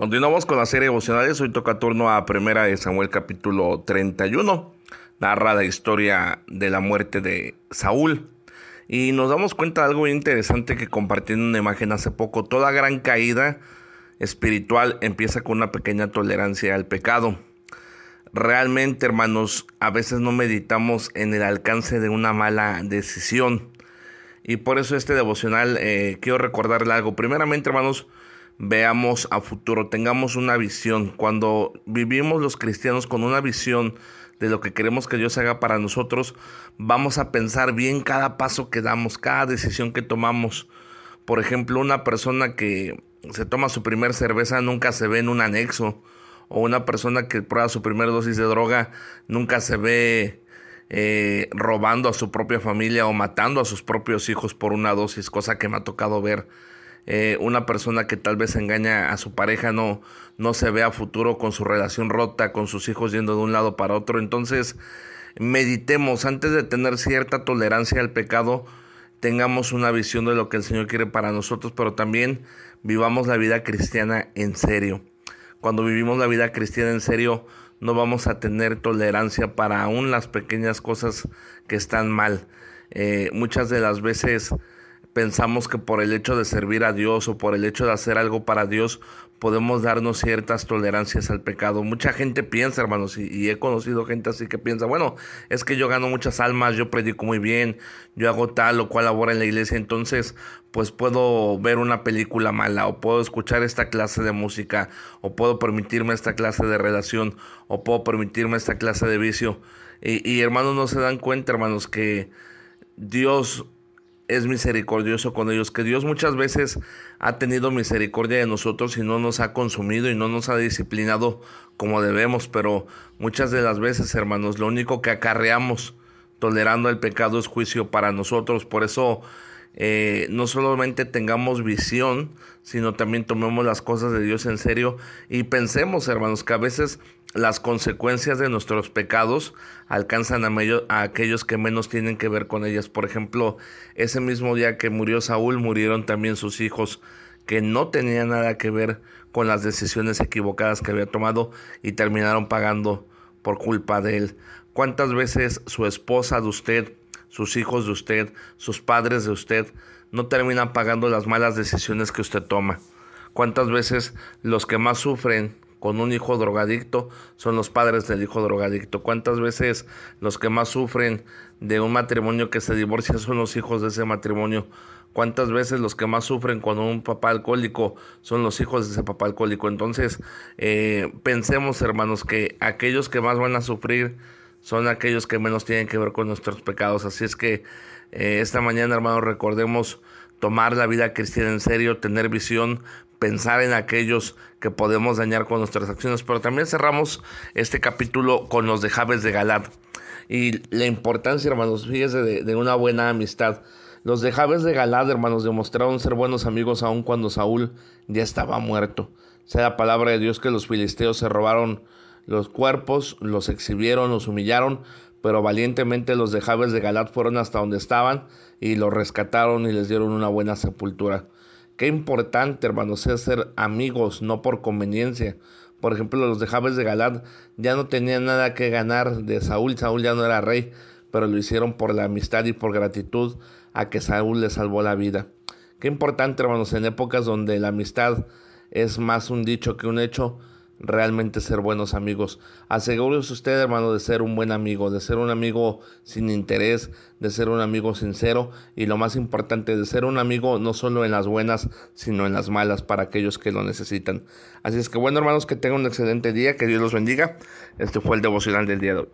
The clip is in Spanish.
Continuamos con la serie devocionales. Hoy toca turno a Primera de Samuel capítulo 31. Narra la historia de la muerte de Saúl. Y nos damos cuenta de algo interesante que compartiendo una imagen hace poco. Toda gran caída espiritual empieza con una pequeña tolerancia al pecado. Realmente, hermanos, a veces no meditamos en el alcance de una mala decisión. Y por eso este devocional eh, quiero recordarle algo. Primeramente, hermanos, veamos a futuro, tengamos una visión. Cuando vivimos los cristianos con una visión de lo que queremos que Dios haga para nosotros, vamos a pensar bien cada paso que damos, cada decisión que tomamos. Por ejemplo, una persona que se toma su primer cerveza nunca se ve en un anexo. O una persona que prueba su primera dosis de droga nunca se ve eh, robando a su propia familia o matando a sus propios hijos por una dosis, cosa que me ha tocado ver eh, una persona que tal vez engaña a su pareja no, no se ve a futuro con su relación rota, con sus hijos yendo de un lado para otro. Entonces, meditemos antes de tener cierta tolerancia al pecado, tengamos una visión de lo que el Señor quiere para nosotros, pero también vivamos la vida cristiana en serio. Cuando vivimos la vida cristiana en serio, no vamos a tener tolerancia para aún las pequeñas cosas que están mal. Eh, muchas de las veces pensamos que por el hecho de servir a Dios o por el hecho de hacer algo para Dios podemos darnos ciertas tolerancias al pecado. Mucha gente piensa, hermanos, y, he conocido gente así que piensa, bueno, es que yo gano muchas almas, yo predico muy bien, yo hago tal o cual labor en la iglesia, entonces pues puedo ver una película mala o puedo escuchar esta clase de música o puedo permitirme esta clase de relación o puedo permitirme esta clase de vicio. Y, y hermanos no se dan cuenta, hermanos, que Dios es misericordioso con ellos, que Dios muchas veces ha tenido misericordia de nosotros y no nos ha consumido y no nos ha disciplinado como debemos, pero muchas de las veces, hermanos, lo único que acarreamos tolerando el pecado es juicio para nosotros, por eso eh, no solamente tengamos visión, sino también tomemos las cosas de Dios en serio y pensemos, hermanos, que a veces las consecuencias de nuestros pecados alcanzan a, a, aquellos que menos tienen que ver con ellas. Por ejemplo, ese mismo día que murió Saúl, murieron también sus hijos que no tenían nada que ver con las decisiones equivocadas que había tomado y terminaron pagando por culpa de él. ¿Cuántas veces su esposa de usted sus hijos de usted, sus padres de usted, no terminan pagando las malas decisiones que usted toma. ¿Cuántas veces los que más sufren con un hijo drogadicto son los padres del hijo drogadicto? ¿Cuántas veces los que más sufren de un matrimonio que se divorcia son los hijos de ese matrimonio? ¿Cuántas veces los que más sufren con un papá alcohólico son los hijos de ese papá alcohólico? Entonces, eh, pensemos, hermanos, que aquellos que más van a sufrir son aquellos que menos tienen que ver con nuestros pecados. Así es que eh, esta mañana, hermanos, recordemos tomar la vida cristiana en serio, tener visión, pensar en aquellos que podemos dañar con nuestras acciones. Pero también cerramos este capítulo con los de Jabes de Galad. Y la importancia, hermanos, fíjese de, una buena amistad. Los de Jabes de Galad, hermanos, demostraron ser buenos amigos aun cuando Saúl ya estaba muerto. Sea la palabra de Dios que los filisteos se robaron los cuerpos los exhibieron, los humillaron, pero valientemente los de Jabes de Galat fueron hasta donde estaban y los rescataron y les dieron una buena sepultura. Qué importante, hermanos, es ser amigos, no por conveniencia. Por ejemplo, los de Jabes de Galat ya no tenían nada que ganar de Saúl, Saúl ya no era rey, pero lo hicieron por la amistad y por gratitud a que Saúl le salvó la vida. Qué importante, hermanos, en épocas donde la amistad es más un dicho que un hecho, realmente ser buenos amigos. Asegúrese usted, hermano, de ser un buen amigo, de ser un amigo sin interés, de ser un amigo sincero y lo más importante, de ser un amigo no solo en las buenas, sino en las malas para aquellos que lo necesitan. Así es que bueno, hermanos, que tengan un excelente día, que Dios los bendiga. Este fue el devocional del día de hoy.